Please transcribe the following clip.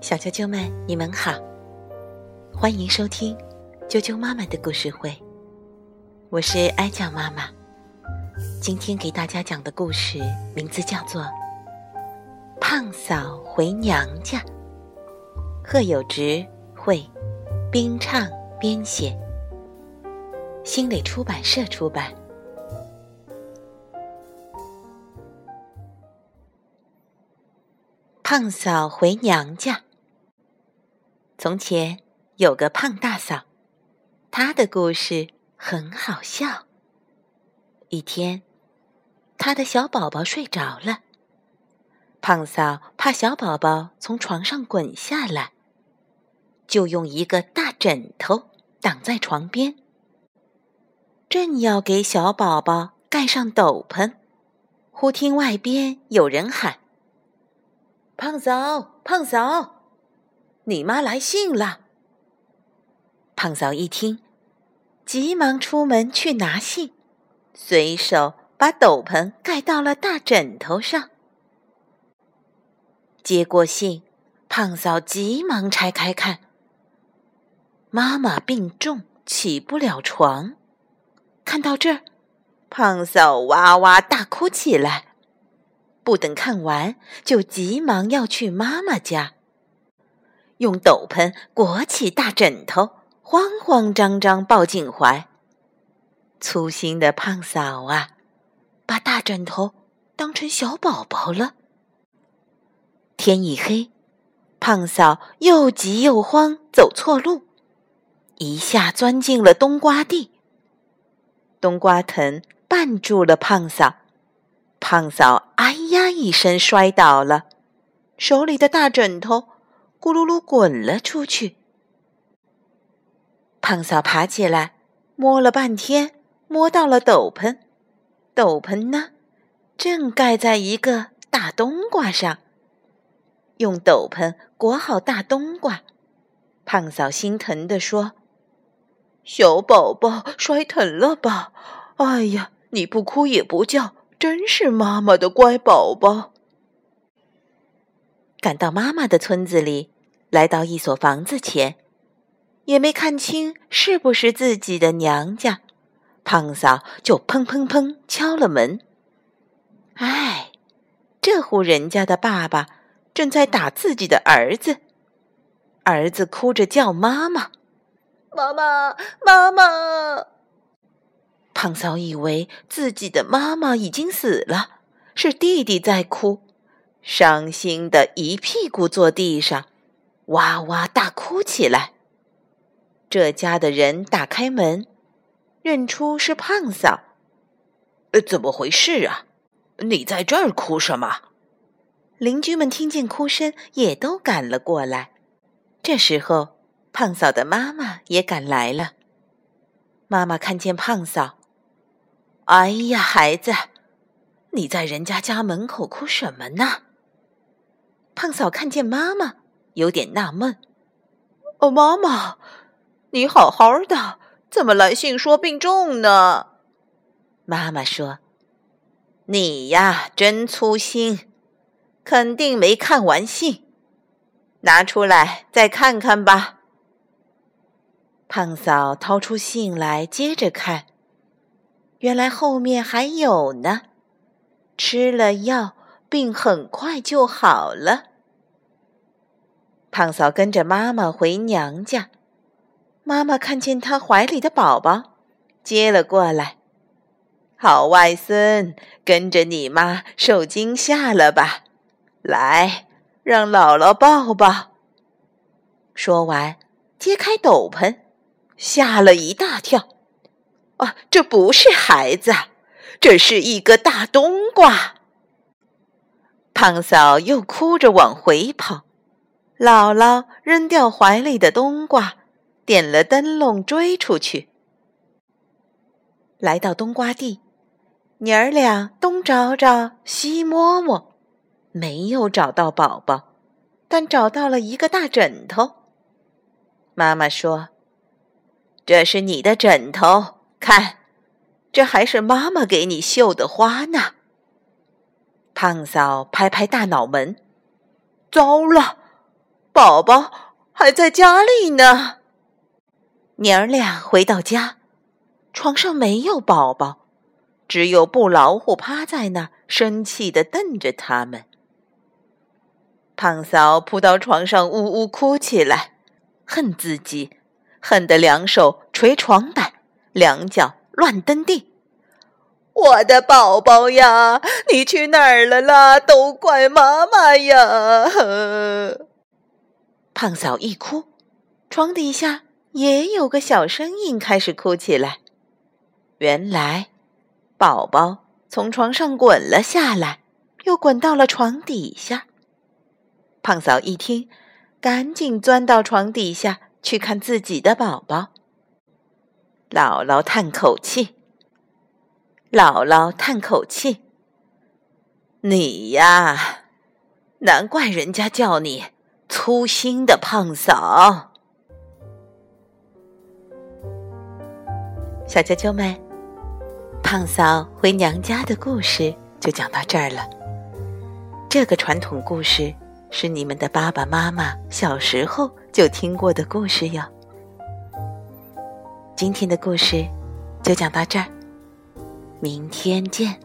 小啾啾们，你们好，欢迎收听啾啾妈妈的故事会。我是哀酱妈妈，今天给大家讲的故事名字叫做《胖嫂回娘家》。贺有直绘，冰畅编写，新蕾出版社出版。胖嫂回娘家。从前有个胖大嫂，她的故事很好笑。一天，她的小宝宝睡着了，胖嫂怕小宝宝从床上滚下来，就用一个大枕头挡在床边。正要给小宝宝盖上斗篷，忽听外边有人喊。胖嫂，胖嫂，你妈来信了。胖嫂一听，急忙出门去拿信，随手把斗篷盖到了大枕头上。接过信，胖嫂急忙拆开看，妈妈病重，起不了床。看到这儿，胖嫂哇哇大哭起来。不等看完，就急忙要去妈妈家，用斗篷裹起大枕头，慌慌张张抱进怀。粗心的胖嫂啊，把大枕头当成小宝宝了。天一黑，胖嫂又急又慌，走错路，一下钻进了冬瓜地。冬瓜藤绊住了胖嫂。胖嫂“哎呀”一声摔倒了，手里的大枕头咕噜噜滚了出去。胖嫂爬起来，摸了半天，摸到了斗篷，斗篷呢，正盖在一个大冬瓜上。用斗篷裹好大冬瓜，胖嫂心疼地说：“小宝宝摔疼了吧？哎呀，你不哭也不叫。”真是妈妈的乖宝宝。赶到妈妈的村子里，来到一所房子前，也没看清是不是自己的娘家，胖嫂就砰砰砰敲了门。哎，这户人家的爸爸正在打自己的儿子，儿子哭着叫妈妈，妈妈，妈妈。胖嫂以为自己的妈妈已经死了，是弟弟在哭，伤心的一屁股坐地上，哇哇大哭起来。这家的人打开门，认出是胖嫂。呃，怎么回事啊？你在这儿哭什么？邻居们听见哭声，也都赶了过来。这时候，胖嫂的妈妈也赶来了。妈妈看见胖嫂。哎呀，孩子，你在人家家门口哭什么呢？胖嫂看见妈妈，有点纳闷。哦，妈妈，你好好的，怎么来信说病重呢？妈妈说：“你呀，真粗心，肯定没看完信，拿出来再看看吧。”胖嫂掏出信来，接着看。原来后面还有呢，吃了药，病很快就好了。胖嫂跟着妈妈回娘家，妈妈看见她怀里的宝宝，接了过来。好外孙，跟着你妈受惊吓了吧？来，让姥姥抱抱。说完，揭开斗篷，吓了一大跳。啊，这不是孩子，这是一个大冬瓜。胖嫂又哭着往回跑，姥姥扔掉怀里的冬瓜，点了灯笼追出去。来到冬瓜地，娘儿俩东找找，西摸摸，没有找到宝宝，但找到了一个大枕头。妈妈说：“这是你的枕头。”看，这还是妈妈给你绣的花呢。胖嫂拍拍大脑门，糟了，宝宝还在家里呢。娘儿俩回到家，床上没有宝宝，只有布老虎趴在那儿，生气的瞪着他们。胖嫂扑到床上，呜呜哭起来，恨自己，恨得两手捶床板，两脚乱蹬地。我的宝宝呀，你去哪儿了啦？都怪妈妈呀！胖嫂一哭，床底下也有个小声音开始哭起来。原来，宝宝从床上滚了下来，又滚到了床底下。胖嫂一听，赶紧钻到床底下去看自己的宝宝。姥姥叹口气。姥姥叹口气：“你呀，难怪人家叫你粗心的胖嫂。”小啾啾们，胖嫂回娘家的故事就讲到这儿了。这个传统故事是你们的爸爸妈妈小时候就听过的故事哟。今天的故事就讲到这儿。明天见。